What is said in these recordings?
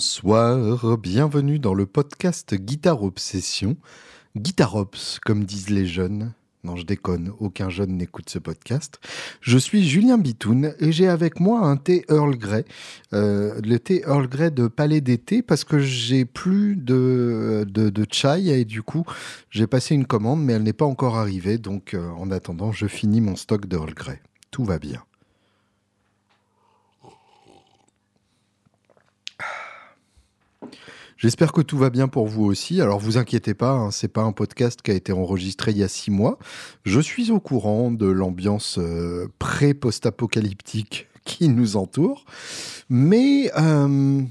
Bonsoir, bienvenue dans le podcast Guitare Obsession. Guitar Ops, comme disent les jeunes. Non, je déconne, aucun jeune n'écoute ce podcast. Je suis Julien Bitoun et j'ai avec moi un thé Earl Grey. Euh, le thé Earl Grey de Palais d'été parce que j'ai plus de, de, de, chai et du coup j'ai passé une commande mais elle n'est pas encore arrivée. Donc euh, en attendant, je finis mon stock d'Earl Grey. Tout va bien. J'espère que tout va bien pour vous aussi. Alors vous inquiétez pas, hein, c'est pas un podcast qui a été enregistré il y a six mois. Je suis au courant de l'ambiance euh, pré-post-apocalyptique qui nous entoure, mais euh,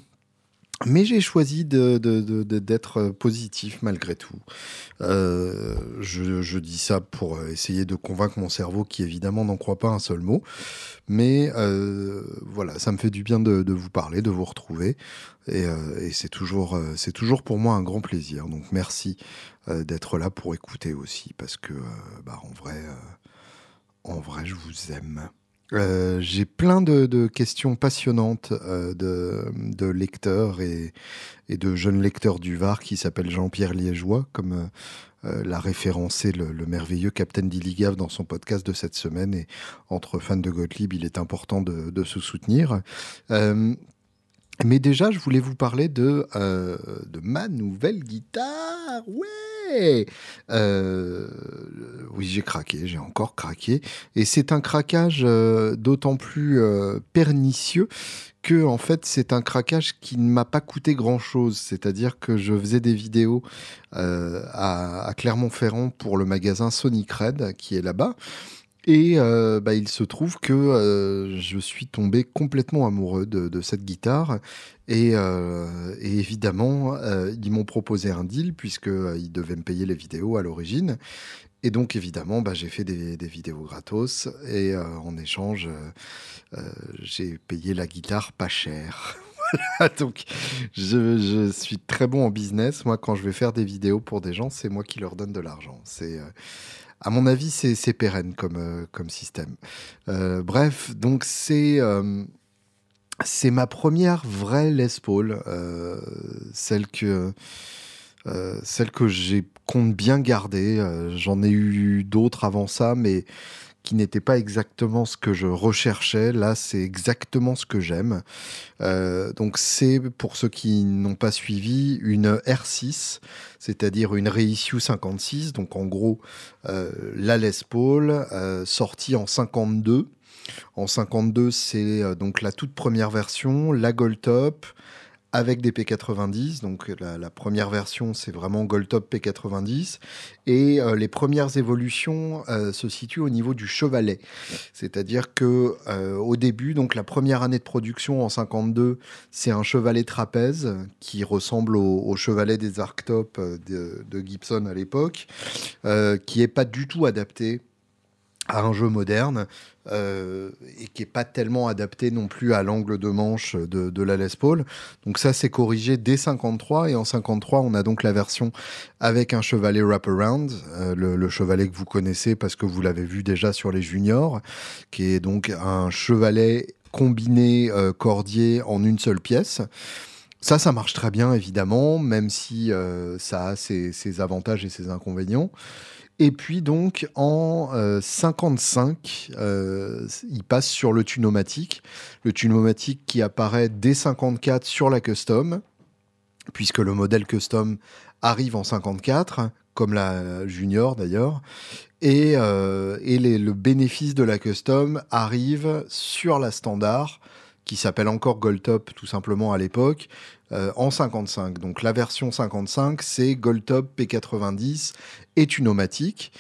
mais j'ai choisi d'être de, de, positif malgré tout. Euh, je, dis ça pour essayer de convaincre mon cerveau qui évidemment n'en croit pas un seul mot. Mais euh, voilà, ça me fait du bien de, vous parler, de vous retrouver. Et, euh, c'est toujours, euh, c'est toujours pour moi un grand plaisir. Donc merci euh, d'être là pour écouter aussi. Parce que, euh, bah, en vrai, en vrai, je vous aime. Euh, j'ai plein de, questions passionnantes euh, de, lecteurs et, de jeunes lecteurs du Var qui s'appellent Jean-Pierre Liégeois, comme euh, l'a référencé le, le, merveilleux Captain Dilligave dans son podcast de cette semaine. Et entre fans de Gottlieb, il est important de se soutenir. Mais déjà, je voulais vous parler de, de ma nouvelle guitare. Ouais! Euh, oui, j'ai craqué, j'ai encore craqué. Et c'est un craquage euh, d'autant plus euh, pernicieux que en fait c'est un craquage qui ne m'a pas coûté grand chose c'est-à-dire que je faisais des vidéos euh, à, à Clermont-Ferrand pour le magasin Sonic Red qui est là-bas et euh, bah, il se trouve que euh, je suis tombé complètement amoureux de, cette guitare. Et, euh, évidemment, ils m'ont proposé un deal puisqu'ils devaient me payer les vidéos à l'origine. Et donc, évidemment, bah, j'ai fait des, vidéos gratos. Et en échange, j'ai payé la guitare pas cher. donc je, suis très bon en business. Moi, quand je vais faire des vidéos pour des gens, c'est moi qui leur donne de l'argent. C'est à mon avis, c'est pérenne comme, euh, système. Euh, bref, donc c'est euh, c'est ma première vraie Les Paul, celle que celle que j'ai compte bien garder. J'en ai eu d'autres avant ça, mais qui n'était pas exactement ce que je recherchais. Là, c'est exactement ce que j'aime. Euh, donc, c'est pour ceux qui n'ont pas suivi une R6, c'est-à-dire une Reissue 56. Donc, en gros, euh, la Les Paul, euh, sortie en 52. En 52, c'est euh, donc la toute première version, la Gold Top, avec des P90. Donc la, première version, c'est vraiment Goldtop P90. Et euh, les premières évolutions euh, se situent au niveau du chevalet. C'est-à-dire que euh, au début, donc la première année de production en 52, c'est un chevalet trapèze qui ressemble au, chevalet des Arctop de, de Gibson à l'époque, qui est pas du tout adapté à un jeu moderne euh, et qui est pas tellement adapté non plus à l'angle de manche de, la Les Paul. Donc ça c'est corrigé dès 53 et en 53 on a donc la version avec un chevalet wraparound, euh, le, le chevalet que vous connaissez parce que vous l'avez vu déjà sur les juniors, qui est donc un chevalet combiné euh, cordier en une seule pièce. Ça, ça marche très bien, évidemment, même si euh, ça a ses, avantages et ses inconvénients. Et puis donc en euh, 55, euh, il passe sur le tunomatique, le tunomatique qui apparaît dès 54 sur la custom, puisque le modèle custom arrive en 54, comme la junior d'ailleurs, et, euh, et le bénéfice de la custom arrive sur la standard, qui s'appelle encore Goldtop tout simplement à l'époque, euh, en 55. Donc la version 55, c'est Goldtop P90 et Tunomatic.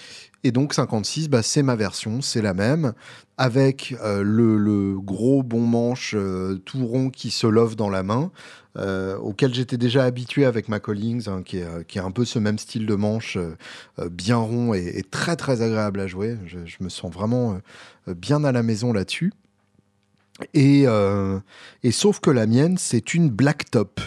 Et donc 56, bah, c'est ma version, c'est la même, avec euh, le, le, gros bon manche euh, tout rond qui se love dans la main, euh, auquel j'étais déjà habitué avec ma Collings, hein, qui, est, qui est un peu ce même style de manche, euh, bien rond et, et, très très agréable à jouer. Je, je me sens vraiment euh, bien à la maison là-dessus. Et, et sauf que la mienne, c'est une black top.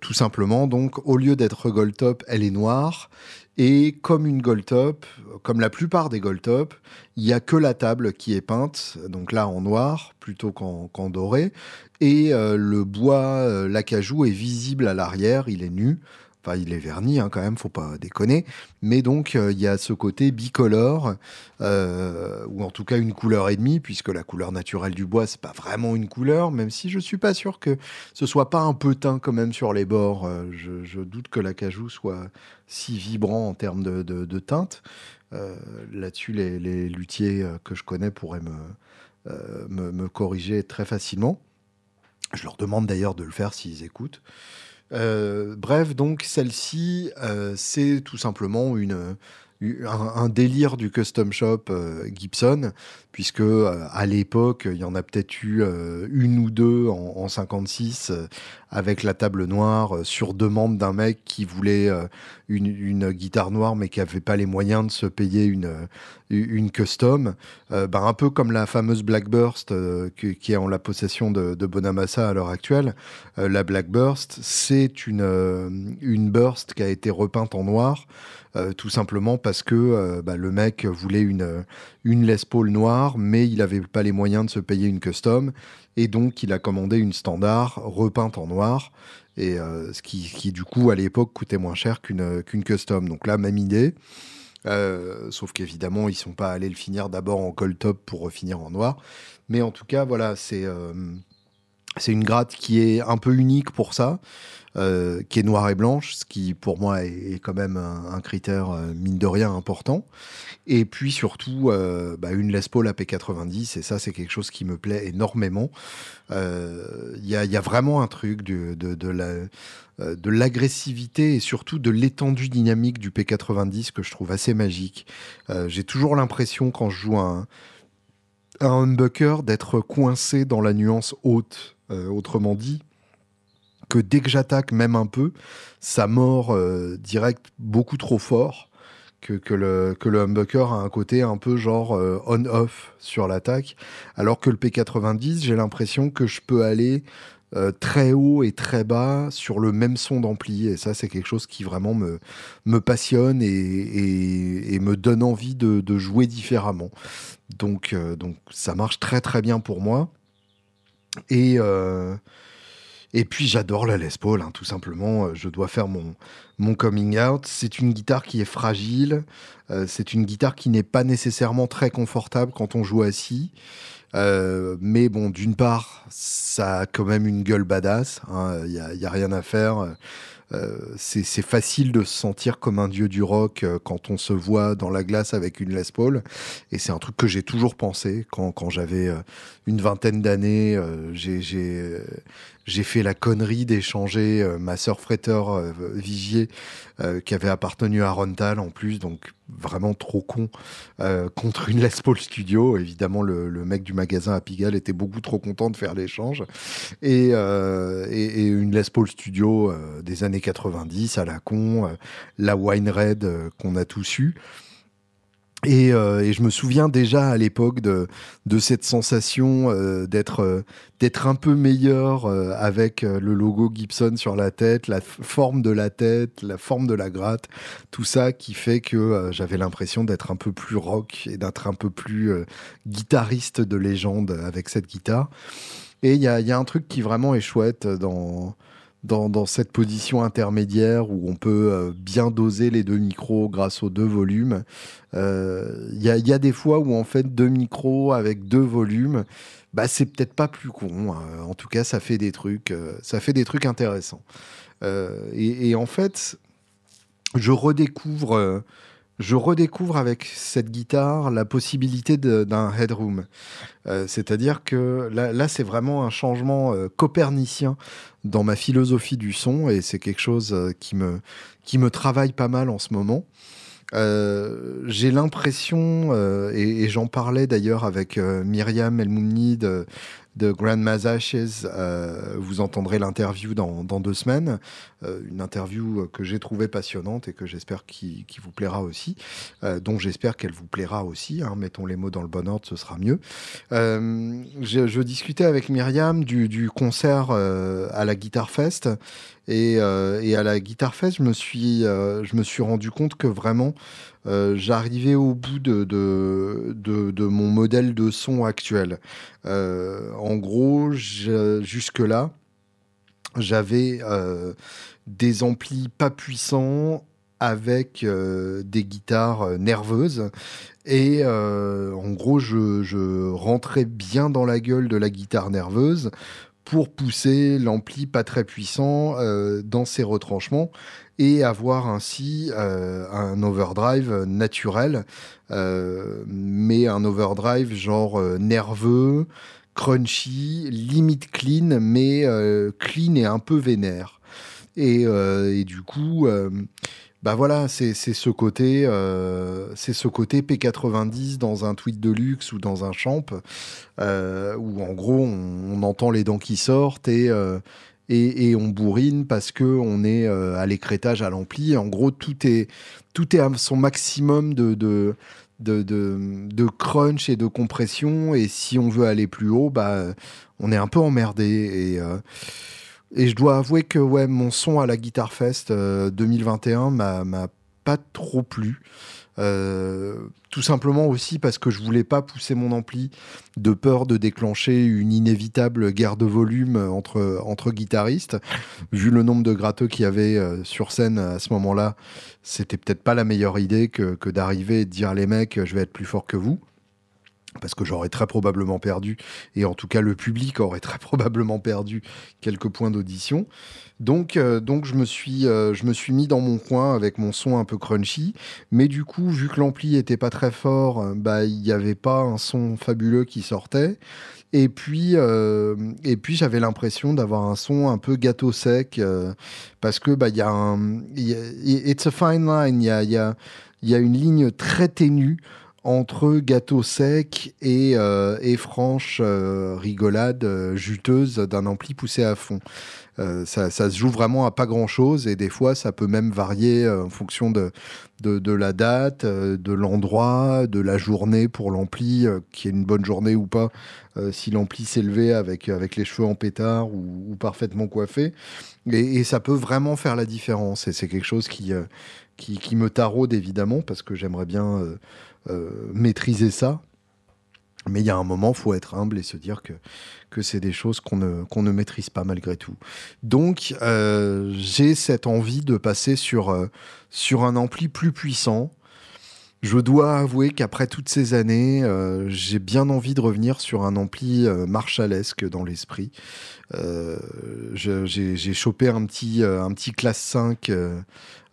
tout simplement, donc au lieu d'être gold top, elle est noire. Et comme une gold top, comme la plupart des gold top, il n'y a que la table qui est peinte, donc là en noir plutôt qu'en doré. Et le bois, l'acajou est visible à l'arrière, il est nu. Enfin, il est verni hein, quand même, faut pas déconner. Mais donc, euh, il y a ce côté bicolore, euh, ou en tout cas une couleur et demie, puisque la couleur naturelle du bois, c'est pas vraiment une couleur, même si je suis pas sûr que ce soit pas un peu teint quand même sur les bords. Euh, je, doute que l'acajou soit si vibrant en termes de, teinte. Là-dessus, les, luthiers que je connais pourraient me, me corriger très facilement. Je leur demande d'ailleurs de le faire s'ils écoutent. Euh, bref, donc celle-ci, euh, c'est tout simplement une, un, délire du custom shop euh, Gibson, puisque à l'époque, il y en a peut-être eu une ou deux en, 56 avec la table noire sur demande d'un mec qui voulait une, guitare noire mais qui n'avait pas les moyens de se payer une, une custom. Ben, un peu comme la fameuse Blackburst qui est en la possession de, Bonamassa à l'heure actuelle. la Blackburst, c'est une, une burst qui a été repeinte en noir. Euh, tout simplement parce que euh, bah, le mec voulait une, une Les Paul noire, mais il n'avait pas les moyens de se payer une custom, et donc il a commandé une standard repeinte en noir, et euh, ce qui, du coup à l'époque coûtait moins cher qu'une custom. Donc là, même idée. sauf qu'évidemment, ils sont pas allés le finir d'abord en cold top pour finir en noir. Mais en tout cas, voilà, c'est c'est une gratte qui est un peu unique pour ça. Euh, qui est noire et blanche, ce qui pour moi est, quand même un, critère euh, mine de rien important. Et puis surtout euh, bah, une Les Paul AP90, et ça c'est quelque chose qui me plaît énormément. Il y a, vraiment un truc de, de, la de l'agressivité et surtout de l'étendue dynamique du P90 que je trouve assez magique. J'ai toujours l'impression quand je joue un, un humbucker d'être coincé dans la nuance haute. autrement dit, que dès que j'attaque même un peu, ça mord euh, direct beaucoup trop fort. Que, que, le, que le humbucker a un côté un peu genre euh, on-off sur l'attaque. Alors que le P90, j'ai l'impression que je peux aller euh, très haut et très bas sur le même son d'ampli. Et ça, c'est quelque chose qui vraiment me, me passionne et, et, me donne envie de, jouer différemment. Donc, donc ça marche très très bien pour moi. Et, et puis j'adore la Les Paul, hein, tout simplement. Euh, je dois faire mon, mon coming out. C'est une guitare qui est fragile. Euh, c'est une guitare qui n'est pas nécessairement très confortable quand on joue assis. Euh, mais bon, d'une part, ça a quand même une gueule badass. Il hein. n'y a, y a, rien à faire. Euh, c'est facile de se sentir comme un dieu du rock euh, quand on se voit dans la glace avec une Les Paul. Et c'est un truc que j'ai toujours pensé quand, quand j'avais euh, une vingtaine d'années. j'ai fait la connerie d'échanger ma sœur Fretteur Vigier, qui avait appartenu à Rontal en plus, donc vraiment trop con, contre une Les Paul Studio. Évidemment, le, mec du magasin à Pigalle était beaucoup trop content de faire l'échange. Et, et, une Les Paul Studio des années 90 à la con, euh, la Wine Red euh, qu'on a tous eu. Euh, et, je me souviens déjà à l'époque de, cette sensation d'être d'être un peu meilleur avec le logo Gibson sur la tête, la forme de la tête, la forme de la gratte, tout ça qui fait que j'avais l'impression d'être un peu plus rock et d'être un peu plus guitariste de légende avec cette guitare. Et il y a, y a, un truc qui vraiment est chouette dans, dans, cette position intermédiaire où on peut euh, bien doser les deux micros grâce aux deux volumes. Il euh, y, a, des fois où en fait deux micros avec deux volumes, bah c'est peut-être pas plus con. Hein. En tout cas, ça fait des trucs, euh, ça fait des trucs intéressants. Et, en fait, je redécouvre je redécouvre avec cette guitare la possibilité d'un headroom. Euh, c'est-à-dire que là, c'est vraiment un changement euh, copernicien dans ma philosophie du son et c'est quelque chose euh, qui, me, qui me travaille pas mal en ce moment. j'ai l'impression, et, j'en parlais d'ailleurs avec Myriam Elmounid de Grandma's Ashes. vous entendrez l'interview dans, dans, deux semaines. une interview que j'ai trouvée passionnante et que j'espère qui, vous plaira aussi. dont j'espère qu'elle vous plaira aussi. Hein. Mettons les mots dans le bon ordre, ce sera mieux. Je, discutais avec Myriam du, du concert à la Guitar Fest euh, et, à la Guitar Fest, je me suis, euh, je me suis rendu compte que vraiment, euh, j'arrivais au bout de, mon modèle de son actuel. en gros, jusque-là, j'avais des amplis pas puissants avec des guitares nerveuses. Et en gros, je, rentrais bien dans la gueule de la guitare nerveuse pour pousser l'ampli pas très puissant euh, dans ses retranchements et avoir ainsi euh, un overdrive naturel, euh, mais un overdrive genre nerveux, crunchy, limite clean, mais clean et un peu vénère. Et, et du coup, bah voilà, c'est ce côté, euh, c'est ce côté P90 dans un tweet de luxe ou dans un champ, euh, où en gros on, entend les dents qui sortent et, euh, et, on bourrine parce que on est à l'écrétage à l'ampli. En gros, tout est tout est à son maximum de, de de, de, crunch et de compression. Et si on veut aller plus haut, bah, on est un peu emmerdé. Et, et je dois avouer que mon son à la Guitar Fest 2021 euh, m'a pas trop plu. Euh, tout simplement aussi parce que je voulais pas pousser mon ampli de peur de déclencher une inévitable guerre de volume entre, entre guitaristes. Vu le nombre de gratteux qu'il y avait euh, sur scène à ce moment-là, c'était peut-être pas la meilleure idée que, que d'arriver et de dire les mecs, je vais être plus fort que vous parce que j'aurais très probablement perdu, et en tout cas le public aurait très probablement perdu quelques points d'audition. Donc, euh, donc je, me suis, euh, je me suis mis dans mon coin avec mon son un peu crunchy, mais du coup, vu que l'ampli était pas très fort, euh, bah il n'y avait pas un son fabuleux qui sortait. Et puis, et puis j'avais l'impression d'avoir un son un peu gâteau sec, parce que bah y a un, it's a fine line, il y, a, y a une ligne très ténue entre gâteau sec et, euh, et franche euh, rigolade euh, juteuse d'un ampli poussé à fond. Ça, se joue vraiment à pas grand chose et des fois ça peut même varier en fonction de, de, la date, de l'endroit, de la journée pour l'ampli, qui est une bonne journée ou pas, si l'ampli s'est levé avec, avec les cheveux en pétard ou, parfaitement coiffé. Et, ça peut vraiment faire la différence et c'est quelque chose qui, qui, qui, me taraude évidemment parce que j'aimerais bien maîtriser ça. Mais il y a un moment, faut être humble et se dire que, que c'est des choses qu'on ne, ne maîtrise pas malgré tout. Donc, euh, j'ai cette envie de passer sur, euh, sur un ampli plus puissant. Je dois avouer qu'après toutes ces années, j'ai bien envie de revenir sur un ampli marshallesque dans l'esprit. j'ai chopé un petit, un petit classe 5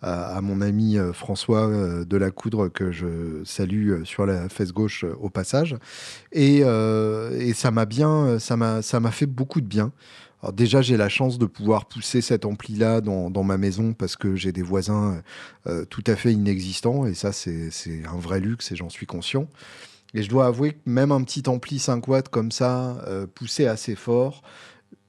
à, mon ami euh, François euh, de la Coudre que je salue euh, sur la fesse gauche au passage. Et, ça m'a bien, ça m'a, fait beaucoup de bien. Alors déjà, j'ai la chance de pouvoir pousser cet ampli-là dans, dans, ma maison parce que j'ai des voisins tout à fait inexistants et ça, c'est, un vrai luxe et j'en suis conscient. Et je dois avouer que même un petit ampli 5 watts comme ça, poussé assez fort,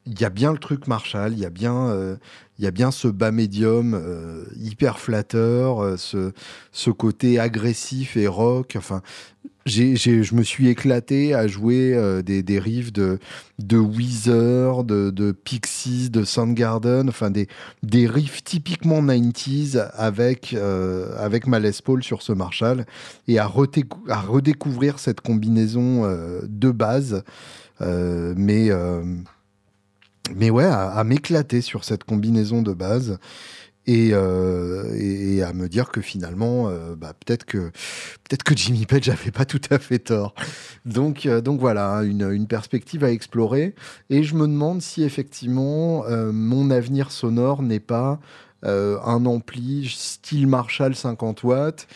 il y a bien le truc Marshall, il y a bien, euh, il y a bien ce bas médium euh, hyper flatteur, euh, ce, ce côté agressif et rock. Enfin, je me suis éclaté à jouer des, des riffs de, de Weezer, de, de Pixies, de Soundgarden, enfin des, des riffs typiquement 90s avec, avec ma sur ce Marshall et à, à redécouvrir cette combinaison de base. mais mais ouais, à, m'éclater sur cette combinaison de base. Et, euh, à me dire que finalement, euh, bah, peut-être que peut-être que Jimmy Page n'avait pas tout à fait tort. Donc, euh, donc voilà, une, une, perspective à explorer. Et je me demande si effectivement mon avenir sonore n'est pas un ampli style Marshall 50 watts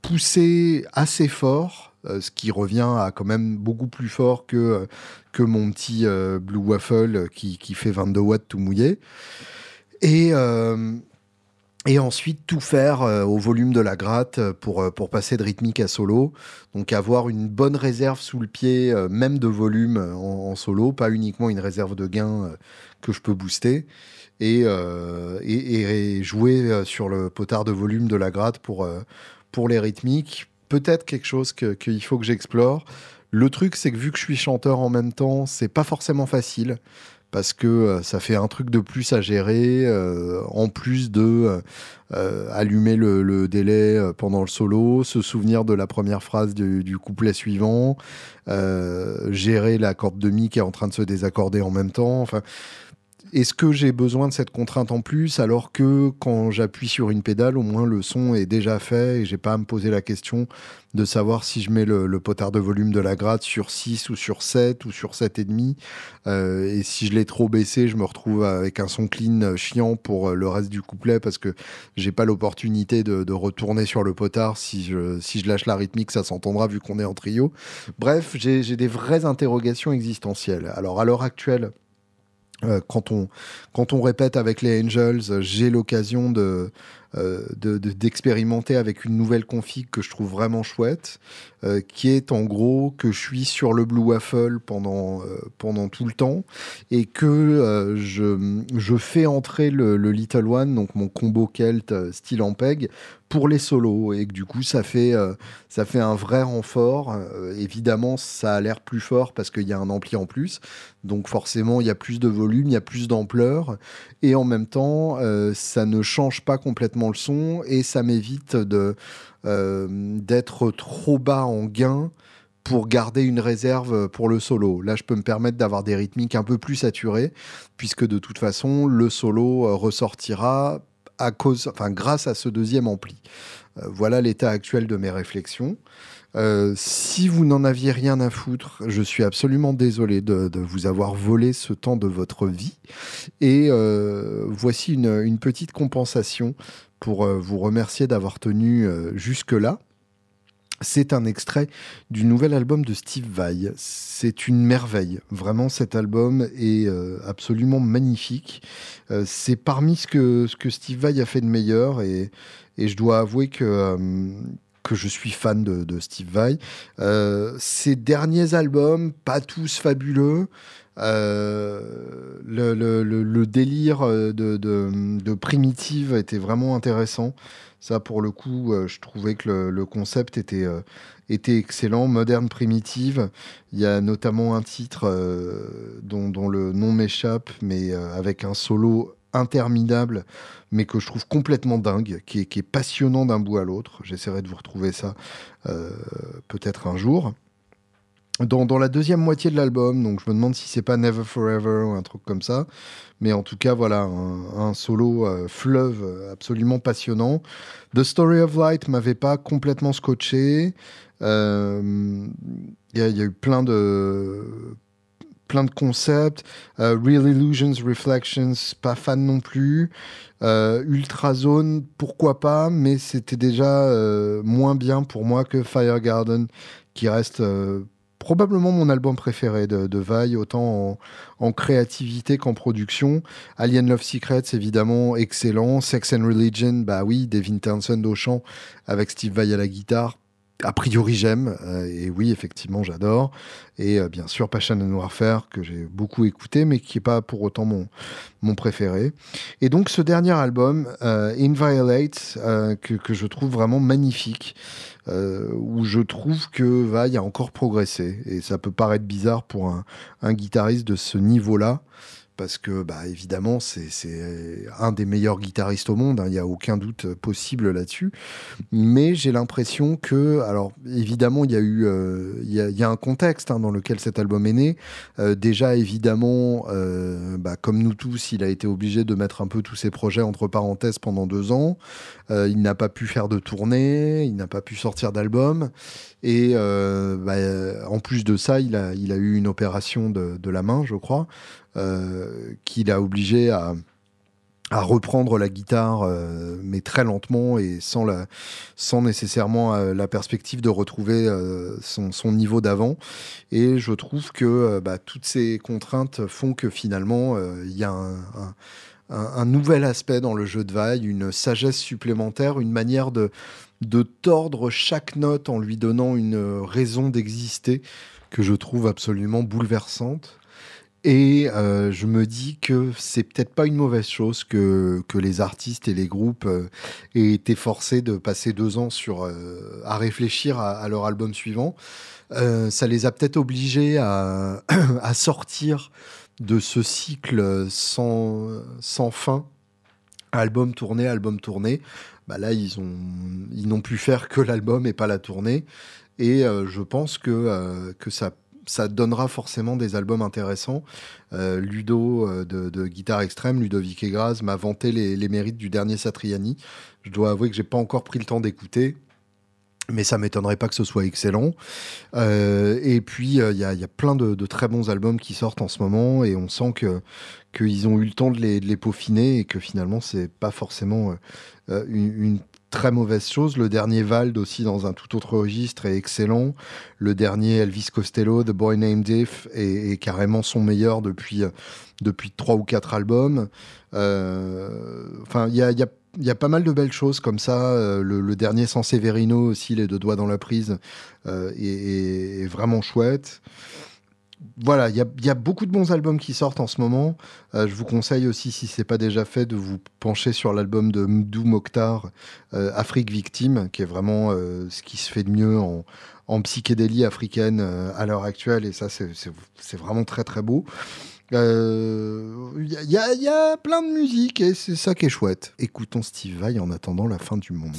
poussé assez fort euh, ce qui revient à quand même beaucoup plus fort que, euh, que mon petit euh, Blue Waffle qui, qui, fait 22 watts tout mouillé. Et, et ensuite tout faire euh, au volume de la gratte euh, pour, euh, pour passer de rythmique à solo. Donc avoir une bonne réserve sous le pied, même de volume en, solo, pas uniquement une réserve de gain que je peux booster. Et, et, jouer sur le potard de volume de la gratte pour, pour les rythmiques. Peut-être quelque chose qu'il faut que j'explore. Le truc, c'est que vu que je suis chanteur en même temps, c'est pas forcément facile parce que euh, ça fait un truc de plus à gérer, euh, en plus de euh, allumer le, délai pendant le solo, se souvenir de la première phrase du, couplet suivant, gérer la corde de mi qui est en train de se désaccorder en même temps. Enfin, est-ce que j'ai besoin de cette contrainte en plus alors que quand j'appuie sur une pédale, au moins le son est déjà fait et j'ai pas à me poser la question de savoir si je mets le, potard de volume de la gratte sur 6 ou sur 7 ou sur 7,5 euh, et si je l'ai trop baissé, je me retrouve avec un son clean chiant pour le reste du couplet parce que j'ai pas l'opportunité de, retourner sur le potard si je, si je lâche la rythmique, ça s'entendra vu qu'on est en trio. Bref, j'ai des vraies interrogations existentielles. Alors à l'heure actuelle, euh, quand, on, quand on répète avec les Angels, j'ai l'occasion de, euh, d'expérimenter avec une nouvelle config que je trouve vraiment chouette, euh, qui est en gros que je suis sur le Blue Waffle pendant, euh, pendant tout le temps et que je, je fais entrer le, Little One, donc mon combo Kelt style Ampeg, pour les solos et que du coup ça fait, ça fait un vrai renfort. évidemment, ça a l'air plus fort parce qu'il y a un ampli en plus, donc forcément il y a plus de volume, il y a plus d'ampleur et en même temps ça ne change pas complètement le son et ça m'évite de euh, d'être trop bas en gain pour garder une réserve pour le solo. Là, je peux me permettre d'avoir des rythmiques un peu plus saturées, puisque de toute façon, le solo euh, ressortira à cause, enfin, grâce à ce deuxième ampli. Euh, voilà l'état actuel de mes réflexions. Si vous n'en aviez rien à foutre, je suis absolument désolé de, vous avoir volé ce temps de votre vie. Et voici une, petite compensation pour euh, vous remercier d'avoir tenu jusque-là. C'est un extrait du nouvel album de Steve Vai. C'est une merveille. Vraiment, cet album est absolument magnifique. c'est parmi ce que, Steve Vai a fait de meilleur et, je dois avouer que je suis fan de, Steve Vai. Euh, ses derniers albums, pas tous fabuleux. Euh, le, délire de, de, Primitive était vraiment intéressant. Ça, pour le coup, euh, je trouvais que le, concept était, excellent. Moderne Primitive, il y a notamment un titre dont, le nom m'échappe, mais avec un solo interminable, mais que je trouve complètement dingue, qui est, passionnant d'un bout à l'autre. J'essaierai de vous retrouver ça euh, peut-être un jour. Dans, la deuxième moitié de l'album, donc je me demande si c'est pas Never Forever ou un truc comme ça, mais en tout cas voilà un, solo euh, fleuve absolument passionnant. The Story of Light m'avait pas complètement scotché. Euh, il y, a eu plein de plein de concepts. Euh, Real Illusions, Reflections, pas fan non plus. Euh, Ultrazone, pourquoi pas, mais c'était déjà euh, moins bien pour moi que Fire Garden, qui reste probablement mon album préféré de, de autant en, créativité qu'en production. Alien Love Secrets, évidemment, excellent. Sex and Religion, bah oui, Devin Townsend au chant avec Steve Vai à la guitare, a priori j'aime, euh, et oui, effectivement, j'adore. Et euh, bien sûr, Passion and Warfare, que j'ai beaucoup écouté, mais qui n'est pas pour autant mon, mon préféré. Et donc, ce dernier album, euh, Inviolate, que, que, je trouve vraiment magnifique, où je trouve que va, il a encore progressé. Et ça peut paraître bizarre pour un, un guitariste de ce niveau-là parce que bah, évidemment c'est un des meilleurs guitaristes au monde, hein, il n'y a aucun doute possible là-dessus. Mais j'ai l'impression que, alors évidemment il y a eu, euh, y, a, un contexte hein, dans lequel cet album est né. Euh, déjà évidemment, euh, bah, comme nous tous, il a été obligé de mettre un peu tous ses projets entre parenthèses pendant deux ans. il n'a pas pu faire de tournée, il n'a pas pu sortir d'album. Et bah, en plus de ça, il a, eu une opération de la main, je crois. Euh, qui l'a obligé à, reprendre la guitare, euh, mais très lentement et sans, nécessairement euh, la perspective de retrouver son, niveau d'avant. Et je trouve que bah, toutes ces contraintes font que finalement, il y a un, nouvel aspect dans le jeu de vaille, une sagesse supplémentaire, une manière de, de tordre chaque note en lui donnant une raison d'exister que je trouve absolument bouleversante. Et euh, je me dis que c'est peut-être pas une mauvaise chose que, que les artistes et les groupes euh, aient été forcés de passer deux ans sur, euh, à réfléchir à, leur album suivant. ça les a peut-être obligés à, à, sortir de ce cycle sans, sans fin, album tourné, album tourné. Bah là, ils ont ils n'ont pu faire que l'album et pas la tournée. Et je pense que, que ça ça donnera forcément des albums intéressants. Euh, Ludo euh, de, Guitare Extrême, Ludovic Egraz, m'a vanté les, mérites du dernier Satriani. Je dois avouer que j'ai pas encore pris le temps d'écouter. Mais ça m'étonnerait pas que ce soit excellent. Euh, et puis, il y, a plein de, très bons albums qui sortent en ce moment et on sent que qu'ils ont eu le temps de les, peaufiner et que finalement, c'est pas forcément une, une, très mauvaise chose. Le dernier Vald aussi dans un tout autre registre est excellent. Le dernier Elvis Costello, The Boy Named If, est, carrément son meilleur depuis depuis trois ou quatre albums. Euh, enfin, il y a, pas mal de belles choses comme ça. Euh, le, dernier Sans Severino aussi, les deux doigts dans la prise, euh, est, vraiment chouette voilà, il y, a beaucoup de bons albums qui sortent en ce moment. Euh, je vous conseille aussi, si ce n'est pas déjà fait, de vous pencher sur l'album de Mdou Mokhtar, euh, Afrique Victime, qui est vraiment euh, ce qui se fait de mieux en, psychédélie africaine à l'heure actuelle. Et ça, c'est vraiment très très beau. Il y, y, a plein de musique et c'est ça qui est chouette. Écoutons Steve Vai en attendant la fin du monde.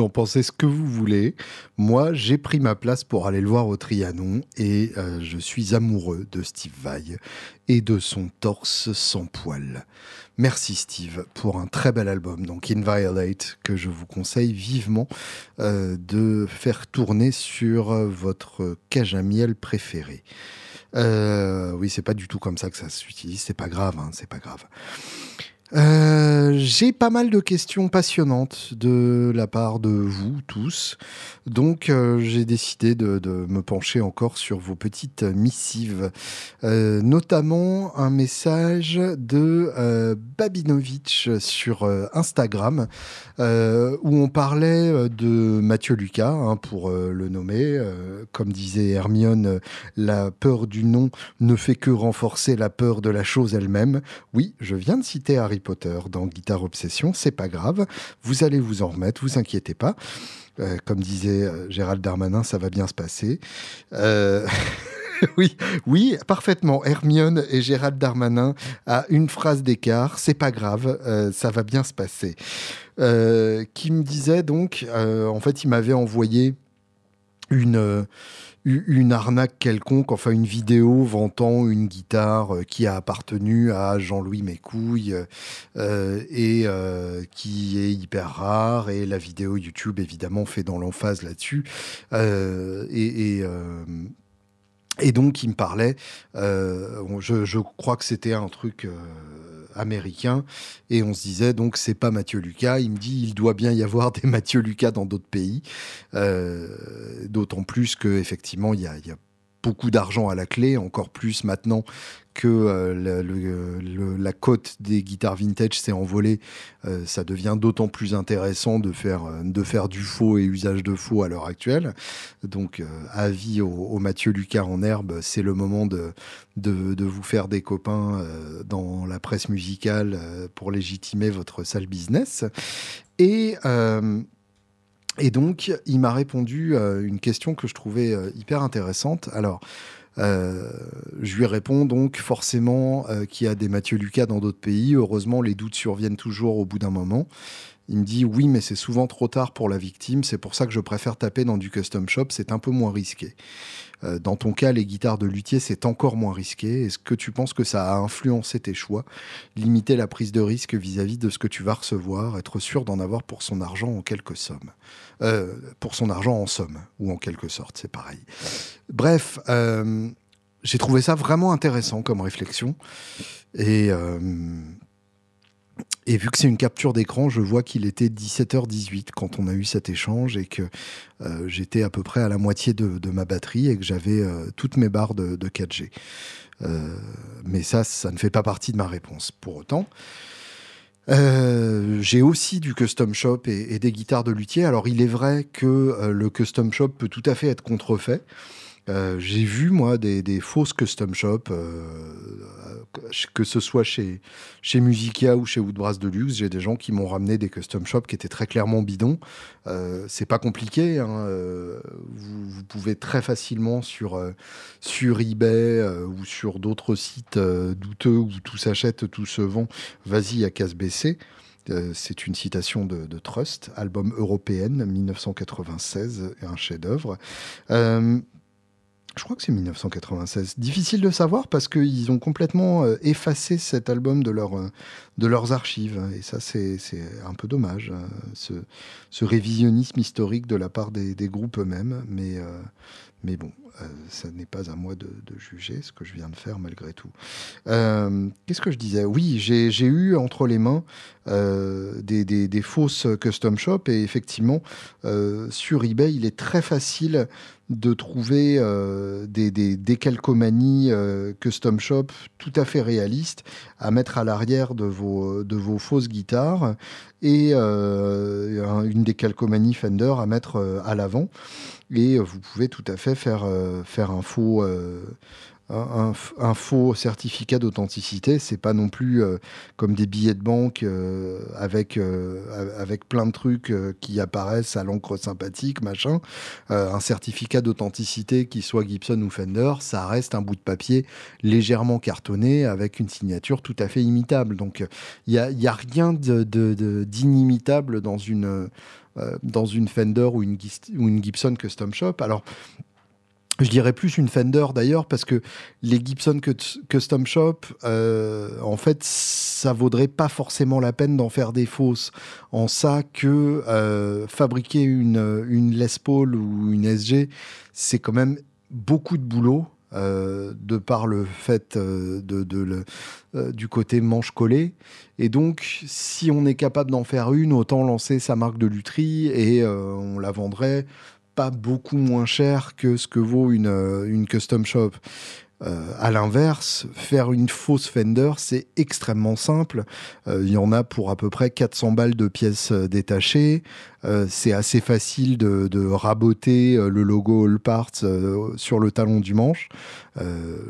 En pensez ce que vous voulez. Moi, j'ai pris ma place pour aller le voir au Trianon et euh, je suis amoureux de Steve Vai et de son torse sans poils. Merci Steve pour un très bel album, donc Inviolate, que je vous conseille vivement euh, de faire tourner sur votre cage à miel préféré. Euh, oui, c'est pas du tout comme ça que ça s'utilise, c'est pas grave, hein, c'est pas grave. Euh, j'ai pas mal de questions passionnantes de la part de vous tous. Donc euh, j'ai décidé de, me pencher encore sur vos petites missives. Euh, notamment un message de Babinovitch sur Instagram où on parlait de Mathieu Lucas, hein, pour le nommer. comme disait Hermione, la peur du nom ne fait que renforcer la peur de la chose elle-même. Oui, je viens de citer Harry Potter dans Guitare Obsession, c'est pas grave, vous allez vous en remettre, vous inquiétez pas. Euh, comme disait euh, Gérald Darmanin, ça va bien se passer. Euh, oui, oui, parfaitement. Hermione et Gérald Darmanin à une phrase d'écart. C'est pas grave, ça va bien se passer. Qui me disait donc, en fait, il m'avait envoyé une une arnaque quelconque, enfin une vidéo vantant une guitare qui a appartenu à Jean-Louis Mécouille et qui est hyper rare. Et la vidéo YouTube, évidemment, fait dans l'emphase là-dessus. et, donc, il me parlait, euh, je, crois que c'était un truc euh, américain, et on se disait, donc, c'est pas Mathieu Lucas. Il me dit, il doit bien y avoir des Mathieu Lucas dans d'autres pays, euh, d'autant plus qu'effectivement, il y a, y beaucoup d'argent à la clé, encore plus maintenant que euh, la cote des guitares vintage s'est envolée, euh, ça devient d'autant plus intéressant de faire, euh, de faire du faux et usage de faux à l'heure actuelle. Donc, avis au, Mathieu Lucas en herbe, c'est le moment de, de, vous faire des copains dans la presse musicale pour légitimer votre sale business. Et. Et donc, il m'a répondu une question que je trouvais hyper intéressante. Alors, euh, je lui réponds donc forcément euh, qu'il y a des Mathieu Lucas dans d'autres pays. Heureusement, les doutes surviennent toujours au bout d'un moment. Il me dit oui, mais c'est souvent trop tard pour la victime. C'est pour ça que je préfère taper dans du custom shop. C'est un peu moins risqué. Euh, dans ton cas, les guitares de luthier, c'est encore moins risqué. Est-ce que tu penses que ça a influencé tes choix Limiter la prise de risque vis-à-vis de ce que tu vas recevoir, être sûr d'en avoir pour son argent en quelque somme? Euh, pour son argent en somme, ou en quelque sorte, c'est pareil. Bref, euh, j'ai trouvé ça vraiment intéressant comme réflexion. Et et vu que c'est une capture d'écran, je vois qu'il était 17h18 quand on a eu cet échange et que euh, j'étais à peu près à la moitié de, ma batterie et que j'avais euh, toutes mes barres de, 4G. Euh, mais ça, ça ne fait pas partie de ma réponse. Pour autant, j'ai aussi du custom shop et, et, des guitares de luthier. Alors il est vrai que le custom shop peut tout à fait être contrefait. Euh, j'ai vu, moi, des, fausses custom shops, euh, que ce soit chez, chez Musica ou chez Woodbrass Deluxe. J'ai des gens qui m'ont ramené des custom shops qui étaient très clairement bidons. Euh, c'est pas compliqué. Hein, vous, pouvez très facilement sur, sur eBay ou sur d'autres sites douteux où tout s'achète, tout se vend. Vas-y à casse baissée. C'est une citation de, Trust, album européenne 1996, un chef-d'œuvre. Je crois que c'est 1996. Difficile de savoir parce qu'ils ont complètement euh, effacé cet album de, leur, euh, de leurs archives. Et ça, c'est un peu dommage, euh, ce, révisionnisme historique de la part des, groupes eux-mêmes. Mais, mais bon, ça n'est pas à moi de, juger ce que je viens de faire malgré tout. Qu'est-ce que je disais? Oui, j'ai eu entre les mains des, des, fausses custom shops et effectivement, sur eBay, il est très facile de trouver euh, des, des décalcomanies euh, custom shop tout à fait réalistes à mettre à l'arrière de vos, de vos fausses guitares et euh, une décalcomanie Fender à mettre à l'avant. Et vous pouvez tout à fait faire, faire un faux un, faux certificat d'authenticité. C'est pas non plus euh, comme des billets de banque euh, avec, euh, avec plein de trucs qui apparaissent à l'encre sympathique, machin. un certificat d'authenticité qui soit Gibson ou Fender, ça reste un bout de papier légèrement cartonné avec une signature tout à fait imitable. Donc il n'y a, a, rien d'inimitable dans une dans une Fender ou une, ou une Gibson Custom Shop. Alors, je dirais plus une Fender d'ailleurs, parce que les Gibson Custom Shop, euh, en fait, ça vaudrait pas forcément la peine d'en faire des fausses. En ça que euh, fabriquer une, Les Paul ou une SG, c'est quand même beaucoup de boulot. Euh, de par le fait du côté manche collée. Et donc, si on est capable d'en faire une, autant lancer sa marque de lutherie et on la vendrait pas beaucoup moins cher que ce que vaut une, euh, une custom shop. Euh, à l'inverse, faire une fausse Fender, c'est extrêmement simple. Euh, il y en a pour à peu près 400 balles de pièces détachées. c'est assez facile de, de raboter le logo All Parts sur le talon du manche.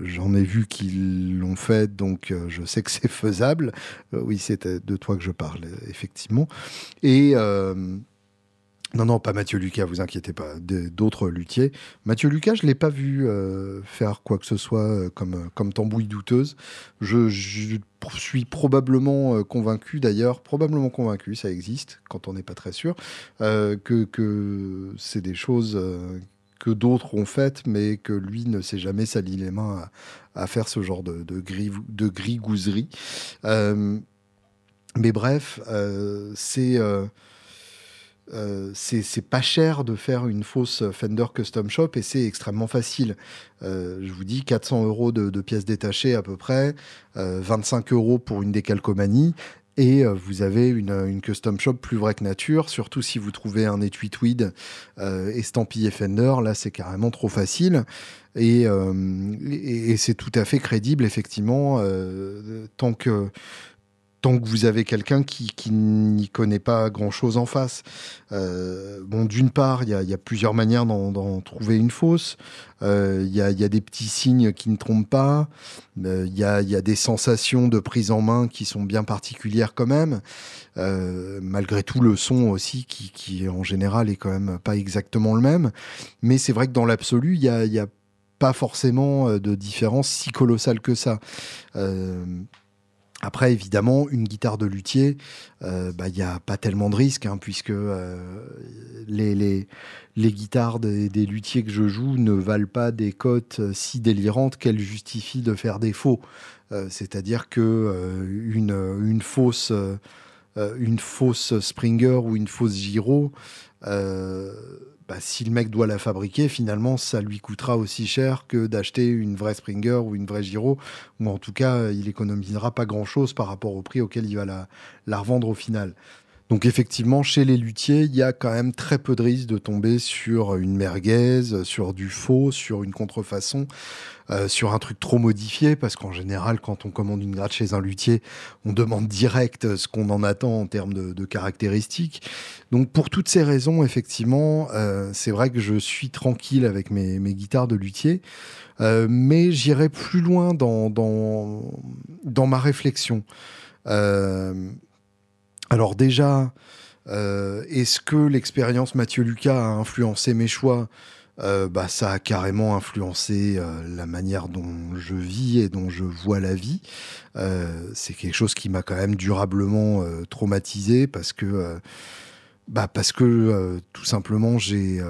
J'en ai vu qu'ils l'ont fait, donc je sais que c'est faisable. oui, c'est de toi que je parle, effectivement. Et Non, non, pas Mathieu Lucas, vous inquiétez pas, d'autres luthiers. Mathieu Lucas, je ne l'ai pas vu euh, faire quoi que ce soit euh, comme, comme tambouille douteuse. Je, suis probablement convaincu, d'ailleurs, probablement convaincu, ça existe quand on n'est pas très sûr, que, que c'est des choses que d'autres ont faites, mais que lui ne s'est jamais sali les mains à, faire ce genre de, de, gris, de grigouserie. mais bref, c'est euh, c'est pas cher de faire une fausse Fender Custom Shop et c'est extrêmement facile. Euh, je vous dis 400 euros de, pièces détachées à peu près, 25 euh, euros pour une décalcomanie et vous avez une, custom shop plus vraie que nature, surtout si vous trouvez un étui tweed estampillé Fender, là c'est carrément trop facile. Et c'est tout à fait crédible, effectivement, tant que tant que vous avez quelqu'un qui, n'y connaît pas grand-chose en face. Euh, bon, d'une part, il y, a plusieurs manières d'en trouver une fausse. Euh, il y, a, des petits signes qui ne trompent pas. Euh, il y, a, des sensations de prise en main qui sont bien particulières quand même. malgré tout, le son aussi, qui, en général est quand même pas exactement le même. Mais c'est vrai que dans l'absolu, il n'y a, pas forcément de différence si colossale que ça. Après, évidemment, une guitare de luthier, il euh, n'y bah, a pas tellement de risques, hein, puisque euh, les, les, guitares des, des, luthiers que je joue ne valent pas des cotes euh, si délirantes qu'elles justifient de faire défaut. C'est-à-dire que une, une, fausse, fausse Springer ou une fausse Giro, bah, si le mec doit la fabriquer, finalement, ça lui coûtera aussi cher que d'acheter une vraie Springer ou une vraie Giro, ou en tout cas, il économisera pas grand-chose par rapport au prix auquel il va la, la revendre au final. Donc effectivement, chez les luthiers, il y a quand même très peu de risques de tomber sur une merguez, sur du faux, sur une contrefaçon, euh, sur un truc trop modifié, parce qu'en général, quand on commande une gratte chez un luthier, on demande direct ce qu'on en attend en termes de, caractéristiques. Donc pour toutes ces raisons, effectivement, euh, c'est vrai que je suis tranquille avec mes, guitares de luthier, euh, mais j'irai plus loin dans, dans, dans ma réflexion. Alors déjà, euh, est-ce que l'expérience Mathieu Lucas a influencé mes choix? Euh, bah, ça a carrément influencé euh, la manière dont je vis et dont je vois la vie. c'est quelque chose qui m'a quand même durablement traumatisé parce que, bah, parce que tout simplement j'ai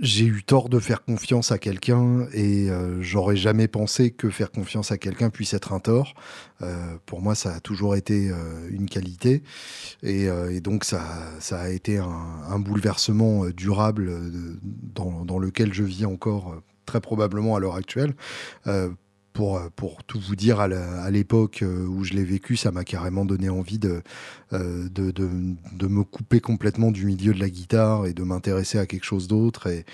j'ai eu tort de faire confiance à quelqu'un et euh, j'aurais jamais pensé que faire confiance à quelqu'un puisse être un tort. Euh, pour moi, ça a toujours été euh, une qualité et, donc ça, a été un, bouleversement durable dans, lequel je vis encore très probablement à l'heure actuelle pour, euh, pour tout vous dire, à l'époque euh, où je l'ai vécu, ça m'a carrément donné envie de, euh, de, de, me couper complètement du milieu de la guitare et de m'intéresser à quelque chose d'autre et,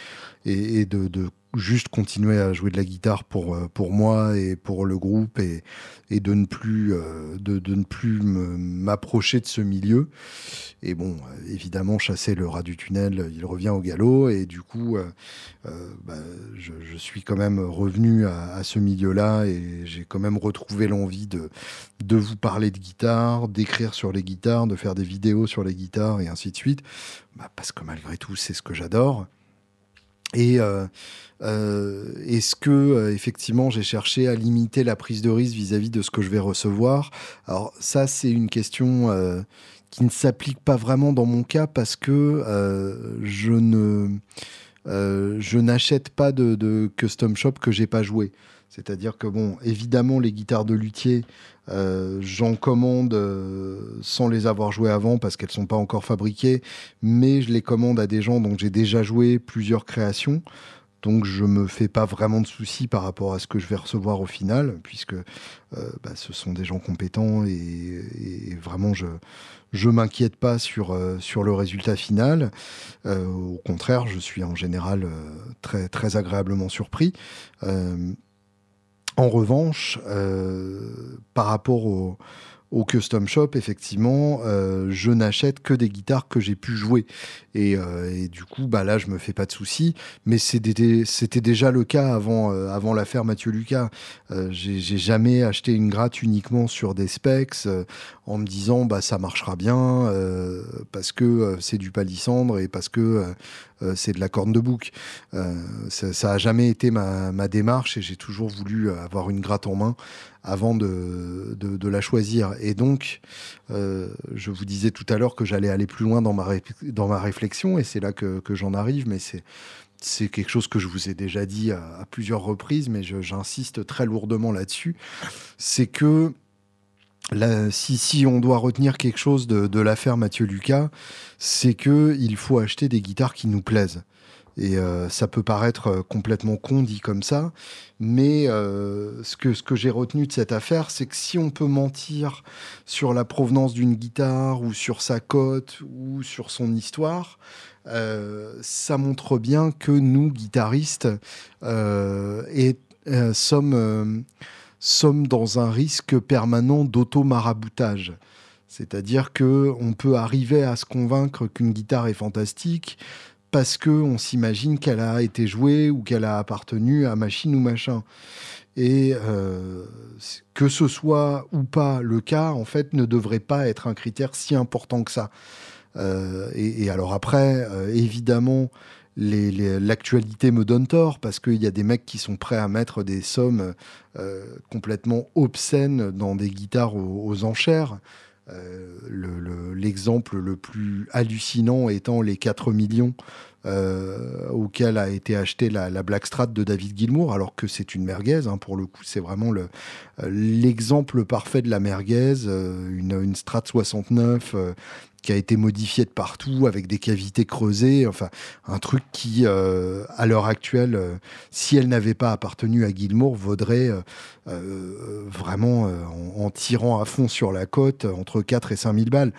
et, de, juste continuer à jouer de la guitare pour, euh, pour moi et pour le groupe et, et de ne plus, euh, de, de ne plus m'approcher de ce milieu. Et bon, évidemment, chasser le rat du tunnel, il revient au galop et du coup, euh, bah, je, suis quand même revenu à, à ce milieu-là et j'ai quand même retrouvé l'envie de, de vous parler de guitare, d'écrire sur les guitares, de faire des vidéos sur les guitares et ainsi de suite. Bah, parce que malgré tout, c'est ce que j'adore. Et euh, euh, est-ce que euh, effectivement j'ai cherché à limiter la prise de risque vis-à-vis de ce que je vais recevoir? Alors ça c'est une question qui ne s'applique pas vraiment dans mon cas parce que je n'achète pas de, de, custom shop que j'ai pas joué. C'est-à-dire que, bon, évidemment, les guitares de luthier, euh, j'en commande euh, sans les avoir jouées avant parce qu'elles ne sont pas encore fabriquées, mais je les commande à des gens dont j'ai déjà joué plusieurs créations. Donc je me fais pas vraiment de soucis par rapport à ce que je vais recevoir au final, puisque euh, bah, ce sont des gens compétents et, vraiment je je m'inquiète pas sur sur le résultat final. au contraire, je suis en général très très agréablement surpris. En revanche, euh, par rapport au custom shop, effectivement, euh, je n'achète que des guitares que j'ai pu jouer. Et, euh, du coup, bah là, je me fais pas de soucis. Mais c'était déjà le cas avant, euh, l'affaire Mathieu Lucas. J'ai jamais acheté une gratte uniquement sur des specs en me disant bah ça marchera bien parce que c'est du palissandre et parce que c'est de la corne de bouc. ça, ça a jamais été ma démarche et j'ai toujours voulu avoir une gratte en main avant de, de, la choisir. Et donc, euh, je vous disais tout à l'heure que j'allais aller plus loin dans ma, dans ma réflexion, et c'est là que, que j'en arrive, mais c'est c'est quelque chose que je vous ai déjà dit à, plusieurs reprises, mais j'insiste très lourdement là-dessus. C'est que si, si, on doit retenir quelque chose de, de l'affaire Mathieu Lucas, c'est que il faut acheter des guitares qui nous plaisent. Et euh, ça peut paraître euh, complètement con dit comme ça, mais euh, ce que, j'ai retenu de cette affaire, c'est que si on peut mentir sur la provenance d'une guitare ou sur sa cote ou sur son histoire, ça montre bien que nous, guitaristes, sommes, sommes dans un risque permanent d'auto-maraboutage. C'est-à-dire que on peut arriver à se convaincre qu'une guitare est fantastique, parce que on s'imagine qu'elle a été jouée ou qu'elle a appartenu à machine ou machin. Et euh, que ce soit ou pas le cas, en fait, ne devrait pas être un critère si important que ça. Euh, et, alors après, euh, évidemment, l'actualité me donne tort parce qu'il y a des mecs qui sont prêts à mettre des sommes complètement obscènes dans des guitares aux enchères. Euh, l'exemple le, plus hallucinant étant les 4 millions euh, auxquels a été acheté la, la Black Strat de David Gilmour, alors que c'est une merguez, hein, pour le coup, c'est vraiment l'exemple parfait de la merguez, euh, une, une Strat 69 euh, qui a été modifié de partout avec des cavités creusées, enfin un truc qui, euh, à l'heure actuelle, euh, si elle n'avait pas appartenu à Gilmour, vaudrait euh, vraiment en, tirant à fond sur la côte entre 4 et 5 000 balles,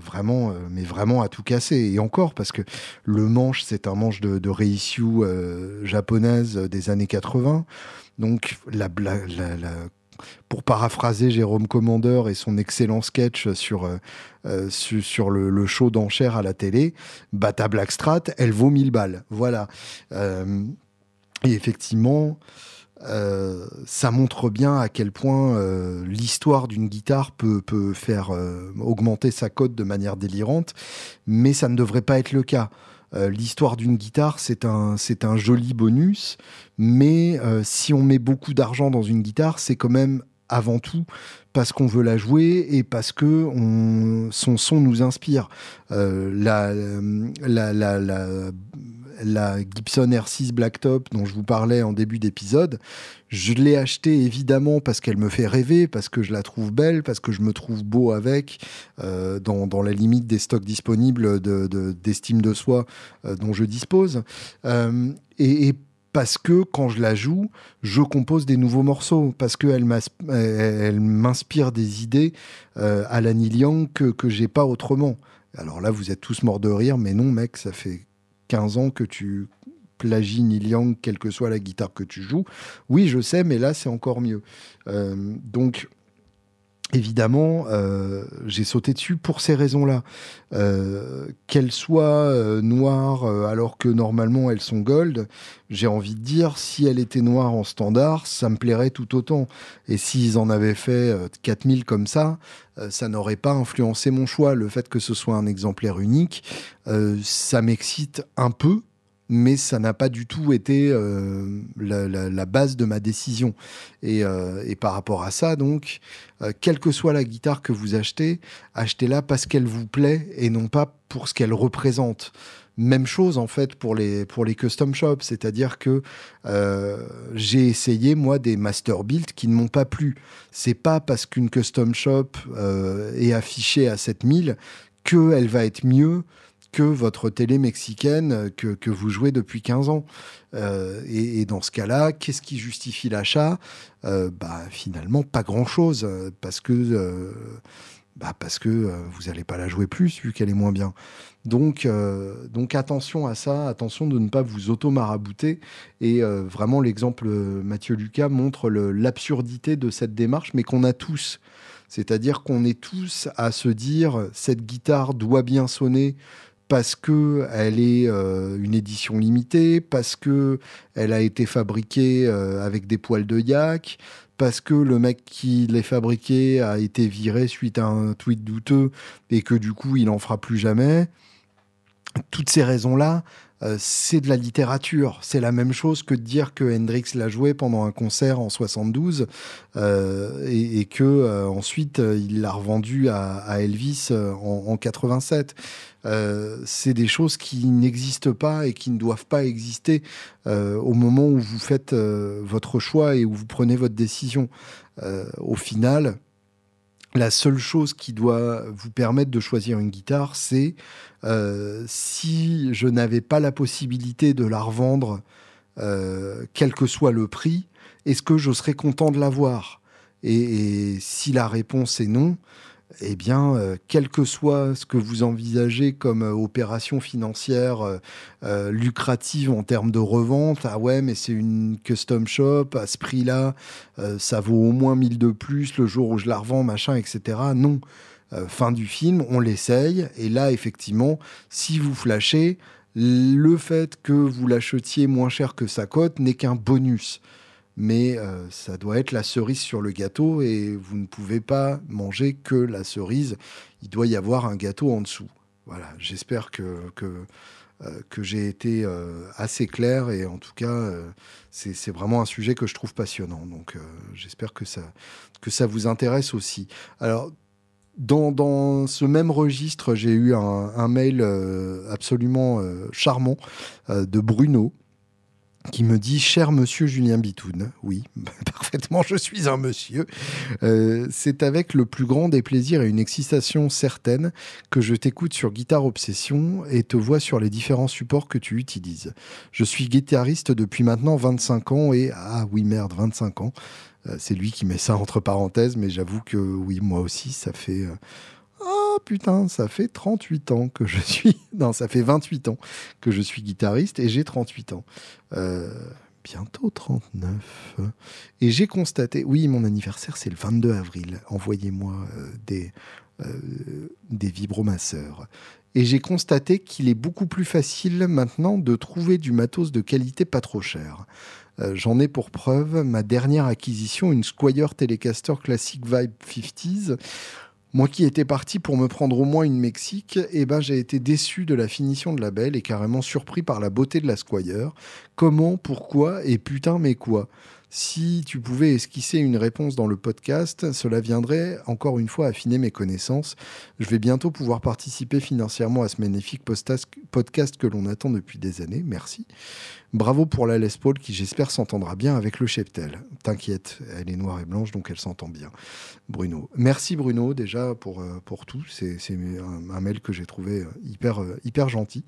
vraiment, mais vraiment à tout casser. Et encore parce que le manche, c'est un manche de, reissue japonaise des années 80. Donc la, la pour paraphraser Jérôme Commandeur et son excellent sketch sur, euh, sur, le, show d'enchères à la télé, bah, ta Blackstrat, elle vaut 1000 balles. Voilà. Euh, et effectivement, euh, ça montre bien à quel point euh, l'histoire d'une guitare peut, faire euh, augmenter sa cote de manière délirante, mais ça ne devrait pas être le cas. Euh, l'histoire d'une guitare, c'est un, c'est un joli bonus, mais euh, si on met beaucoup d'argent dans une guitare, c'est quand même avant tout parce qu'on veut la jouer et parce que on, son son nous inspire. Euh, la, la, la Gibson R6 Blacktop dont je vous parlais en début d'épisode, je l'ai achetée évidemment parce qu'elle me fait rêver, parce que je la trouve belle, parce que je me trouve beau avec, euh, dans, la limite des stocks disponibles d'estime de, soi euh, dont je dispose. Euh, et, parce que quand je la joue, je compose des nouveaux morceaux, parce qu'elle elle m'inspire des idées à la Young que, que j'ai pas autrement. Alors là, vous êtes tous morts de rire, mais non, mec, ça fait 15 ans que tu plagies Neil Young, quelle que soit la guitare que tu joues. Oui, je sais, mais là, c'est encore mieux. Euh, donc, évidemment, euh, j'ai sauté dessus pour ces raisons-là. Euh, qu'elles soient euh, noires euh, alors que normalement elles sont gold, j'ai envie de dire, si elle était noire en standard, ça me plairait tout autant. Et s'ils en avaient fait 4000 comme ça, ça n'aurait pas influencé mon choix. Le fait que ce soit un exemplaire unique, ça m'excite un peu, mais ça n'a pas du tout été euh, la, base de ma décision. Et, euh, par rapport à ça, donc, euh, quelle que soit la guitare que vous achetez, achetez-la parce qu'elle vous plaît et non pas pour ce qu'elle représente. Même chose en fait pour les pour les custom shops, c'est-à-dire que j'ai essayé moi des master builds qui ne m'ont pas plu. C'est pas parce qu'une custom shop est affichée à 7000 que elle va être mieux que votre télé mexicaine que, que vous jouez depuis 15 ans. Euh, et, dans ce cas-là, qu'est-ce qui justifie l'achat? Euh, bah, Finalement, pas grand-chose, parce que, euh, bah, parce que vous n'allez pas la jouer plus, vu qu'elle est moins bien. Donc, donc attention à ça, attention de ne pas vous auto-marabouter. Et vraiment, l'exemple Mathieu Lucas montre l'absurdité de cette démarche, mais qu'on a tous C'est-à-dire qu'on est tous à se dire cette guitare doit bien sonner parce que elle est euh, une édition limitée, parce que elle a été fabriquée euh, avec des poils de yak, parce que le mec qui l'a fabriqué a été viré suite à un tweet douteux et que du coup il n'en fera plus jamais. Toutes ces raisons-là, euh, c'est de la littérature. C'est la même chose que de dire que Hendrix l'a joué pendant un concert en 72 euh, et, que euh, ensuite il l'a revendu à, Elvis en 87. c'est des choses qui n'existent pas et qui ne doivent pas exister au moment où vous faites votre choix et où vous prenez votre décision. au final, la seule chose qui doit vous permettre de choisir une guitare, c'est euh, si je n'avais pas la possibilité de la revendre, euh, quel que soit le prix, est-ce que je serais content de l'avoir? Et, et, si la réponse est non, eh bien, euh, quel que soit ce que vous envisagez comme euh, opération financière euh, lucrative en termes de revente, ah ouais, mais c'est une custom shop, à ce prix-là, ça vaut au moins 1000 de plus le jour où je la revends, machin, etc. Non. fin du film, on l'essaye, et là, effectivement, si vous flashez, le fait que vous l'achetiez moins cher que sa cote n'est qu'un bonus mais euh, ça doit être la cerise sur le gâteau et vous ne pouvez pas manger que la cerise. Il doit y avoir un gâteau en dessous. Voilà, j'espère que, que, euh, j'ai été euh, assez clair et en tout cas, c'est vraiment un sujet que je trouve passionnant. Donc j'espère que ça, que ça vous intéresse aussi. Alors, dans, dans, ce même registre, j'ai eu un mail absolument charmant de Bruno qui me dit Cher monsieur Julien Bitoun, oui, parfaitement, je suis un monsieur. Euh, c'est avec le plus grand des plaisirs et une excitation certaine que je t'écoute sur Guitare Obsession et te vois sur les différents supports que tu utilises. Je suis guitariste depuis maintenant 25 ans et. Ah oui, merde, 25 ans. Euh, c'est lui qui met ça entre parenthèses, mais j'avoue que oui, moi aussi, ça fait. Euh, oh putain, ça fait 38 ans que je suis. Non, ça fait 28 ans que je suis guitariste et j'ai 38 ans. Euh, bientôt 39. Et j'ai constaté, oui, mon anniversaire c'est le 22 avril. Envoyez-moi euh, des, euh, des vibromasseurs. Et j'ai constaté qu'il est beaucoup plus facile maintenant de trouver du matos de qualité pas trop cher. J'en ai pour preuve ma dernière acquisition, une Squire Telecaster Classic Vibe 50s. Moi qui étais parti pour me prendre au moins une Mexique, eh ben j'ai été déçu de la finition de la belle et carrément surpris par la beauté de la Squire. Comment, pourquoi et putain mais quoi? Si tu pouvais esquisser une réponse dans le podcast, cela viendrait encore une fois affiner mes connaissances. Je vais bientôt pouvoir participer financièrement à ce magnifique podcast que l'on attend depuis des années. Merci. Bravo pour la Les Paul qui j'espère s'entendra bien avec le cheptel. T'inquiète, elle est noire et blanche donc elle s'entend bien. Bruno. Merci Bruno déjà pour, euh, pour tout. C'est un, mail que j'ai trouvé euh, hyper, euh, hyper gentil.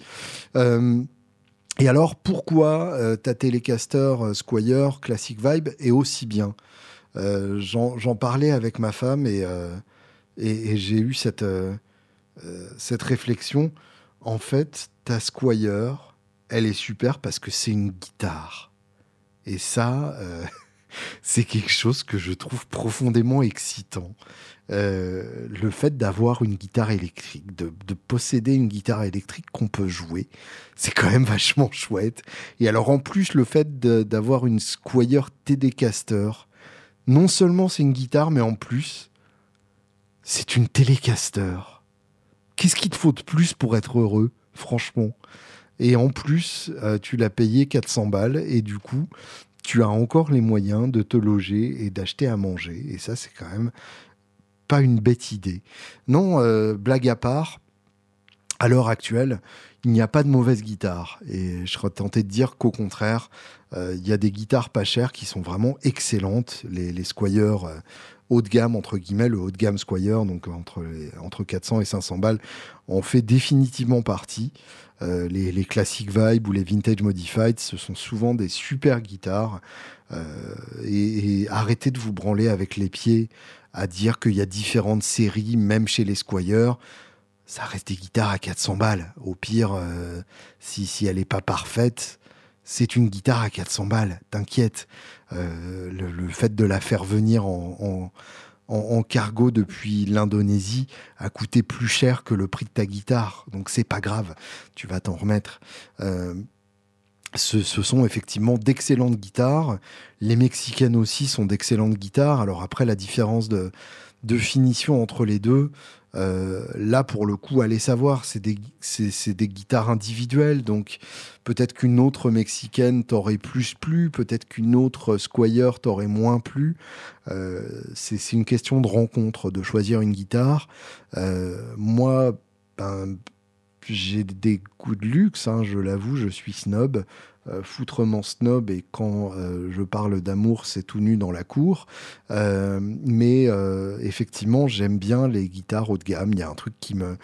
Et alors, pourquoi euh, ta Telecaster euh, Squire Classic Vibe est aussi bien? Euh, J'en parlais avec ma femme et, j'ai eu cette, cette réflexion. En fait, ta Squire, elle est super parce que c'est une guitare. Et ça, c'est quelque chose que je trouve profondément excitant. Euh, le fait d'avoir une guitare électrique, de, posséder une guitare électrique qu'on peut jouer, c'est quand même vachement chouette. Et alors en plus, le fait d'avoir une Squire TD-Caster, non seulement c'est une guitare, mais en plus, c'est une Telecaster. Qu'est-ce qu'il te faut de plus pour être heureux, franchement? Et en plus, euh, tu l'as payé 400 balles, et du coup, tu as encore les moyens de te loger et d'acheter à manger. Et ça, c'est quand même pas une bête idée. Non, euh, blague à part, à l'heure actuelle, il n'y a pas de mauvaise guitare. Et je serais tenté de dire qu'au contraire, euh, il y a des guitares pas chères qui sont vraiment excellentes. Les, les Squire euh, haut de gamme, entre guillemets, le haut de gamme Squire, donc entre, entre 400 et 500 balles, en fait définitivement partie. les, les classic vibe ou les vintage modified, ce sont souvent des super guitares. et, et, arrêtez de vous branler avec les pieds à dire qu'il y a différentes séries, même chez les Squire. Ça reste des guitares à 400 balles. Au pire, euh, si, si elle n'est pas parfaite, c'est une guitare à 400 balles. T'inquiète. Euh, le, fait de la faire venir en, en, cargo depuis l'Indonésie a coûté plus cher que le prix de ta guitare. Donc c'est pas grave, tu vas t'en remettre. Euh, ce, sont effectivement d'excellentes guitares. Les Mexicaines aussi sont d'excellentes guitares. Alors après, la différence de, de finition entre les deux, euh, là, pour le coup, allez savoir, c'est des, des, guitares individuelles, donc peut-être qu'une autre mexicaine t'aurait plus plu, peut-être qu'une autre Squire t'aurait moins plu. Euh, c'est une question de rencontre, de choisir une guitare. Euh, moi, ben, j'ai des goûts de luxe, hein, je l'avoue, je suis snob. Euh, foutrement snob et quand euh, je parle d'amour, c'est tout nu dans la cour. Euh, mais effectivement, j'aime bien les guitares haut de gamme. Il y a un truc qui me,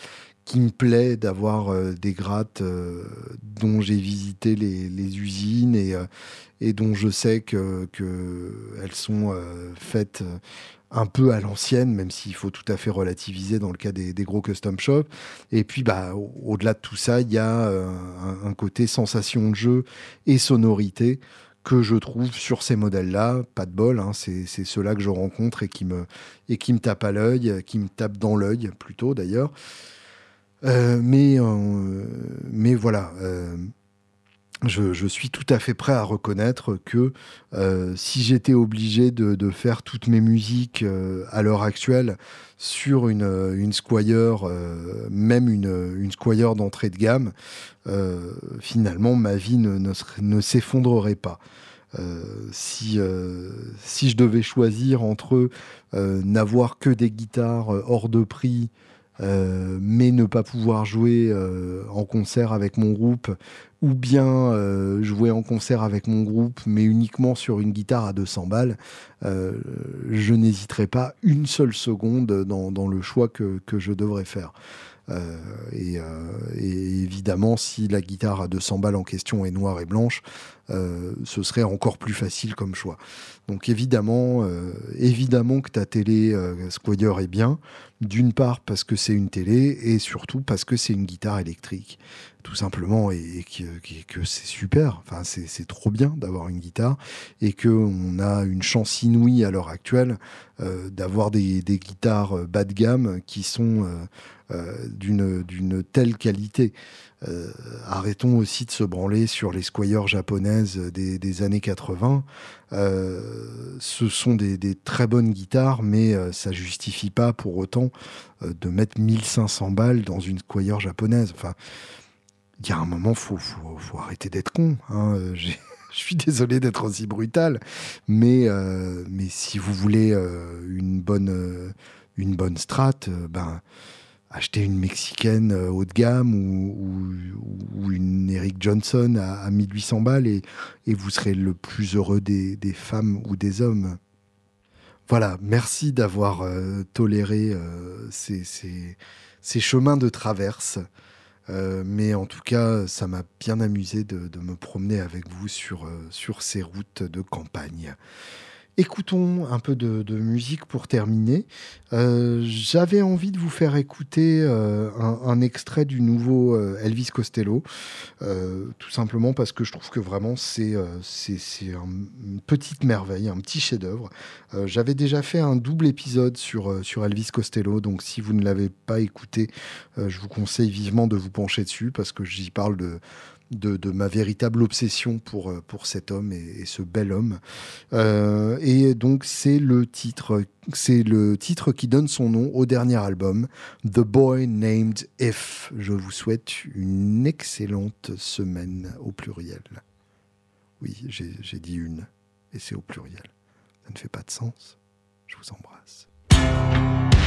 qui me plaît d'avoir des grattes dont j'ai visité les, les, usines et, et dont je sais que, que elles sont faites un peu à l'ancienne, même s'il faut tout à fait relativiser dans le cas des, gros custom shops. Et puis, bah, au-delà de tout ça, il y a euh, un, côté sensation de jeu et sonorité que je trouve sur ces modèles-là. Pas de bol, hein, c'est ceux-là que je rencontre et qui me, et tapent à l'œil, qui me tapent dans l'œil plutôt d'ailleurs. Euh, mais, euh, mais voilà je, suis tout à fait prêt à reconnaître que euh, si j'étais obligé de, faire toutes mes musiques euh, à l'heure actuelle sur une, une Squire, euh, même une, une Squire d'entrée de gamme, finalement ma vie ne, s'effondrerait pas. si je devais choisir entre n'avoir que des guitares hors de prix, mais ne pas pouvoir jouer en concert avec mon groupe ou bien euh, jouer en concert avec mon groupe, mais uniquement sur une guitare à 200 balles, euh, je n'hésiterai pas une seule seconde dans, le choix que, je devrais faire. Euh, et, évidemment, si la guitare à 200 balles en question est noire et blanche, ce serait encore plus facile comme choix. Donc évidemment, évidemment que ta télé Squire est bien, d'une part parce que c'est une télé et surtout parce que c'est une guitare électrique tout simplement, et, que, c'est super. Enfin, c'est trop bien d'avoir une guitare et qu'on a une chance inouïe à l'heure actuelle euh, d'avoir des, guitares euh, bas de gamme qui sont euh, d'une telle qualité. Arrêtons aussi de se branler sur les squires japonaises des, années 80. ce sont des, très bonnes guitares, mais ça justifie pas pour autant de mettre 1500 balles dans une squire japonaise. Enfin, il y a un moment, faut, faut, arrêter d'être con. Hein. Je suis désolé d'être aussi brutal, mais, euh, si vous voulez euh, une bonne, euh, une bonne strat, ben, achetez une mexicaine haut de gamme ou, une Eric Johnson à, 1800 balles et, et, vous serez le plus heureux des, femmes ou des hommes. Voilà, merci d'avoir toléré ces, ces, chemins de traverse. Euh, mais en tout cas, ça m'a bien amusé de, me promener avec vous euh, sur ces routes de campagne. Écoutons un peu de, musique pour terminer. Euh, j'avais envie de vous faire écouter euh, un, extrait du nouveau euh, Elvis Costello, tout simplement parce que je trouve que vraiment c'est une petite merveille, un petit chef-d'œuvre. J'avais déjà fait un double épisode sur, sur Elvis Costello, donc si vous ne l'avez pas écouté, je vous conseille vivement de vous pencher dessus parce que j'y parle de de, ma véritable obsession pour, euh, pour cet homme et, ce bel homme. Euh, et donc c'est le titre, c'est le titre qui donne son nom au dernier album, The Boy Named If. Je vous souhaite une excellente semaine au pluriel. Oui, j'ai dit une, et c'est au pluriel. Ça ne fait pas de sens. Je vous embrasse.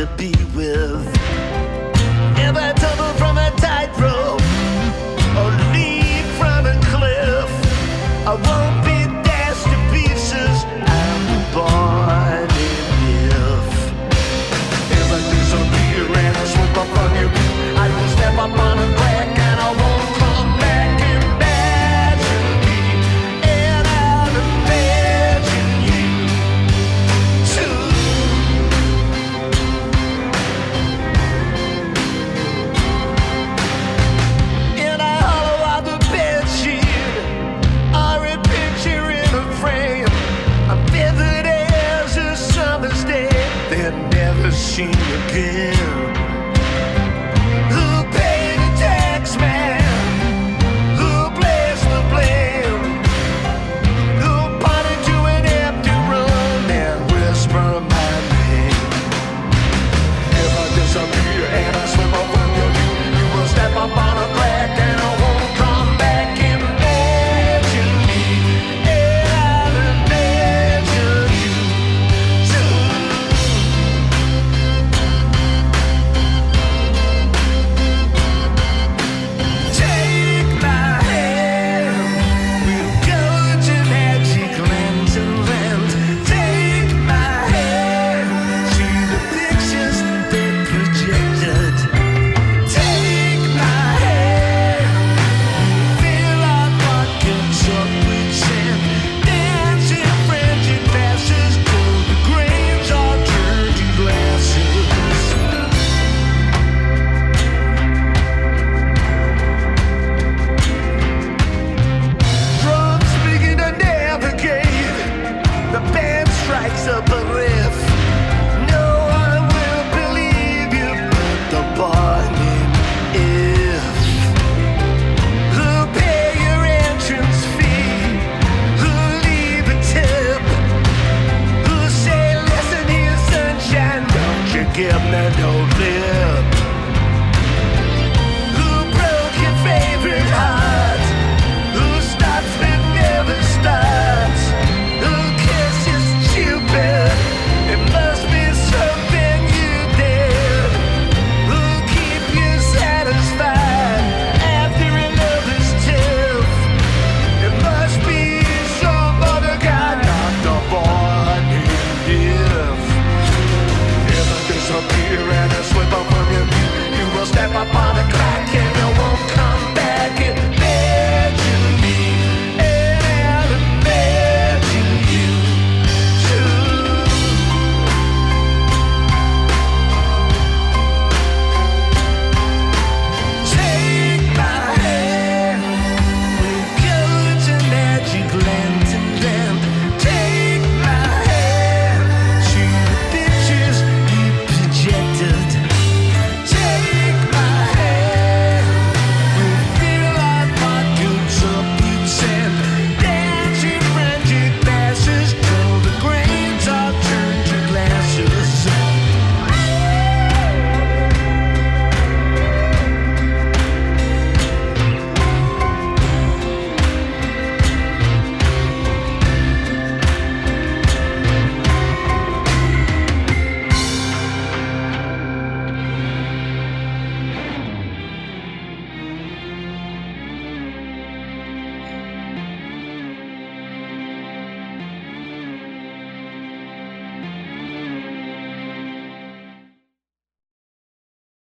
Up on again.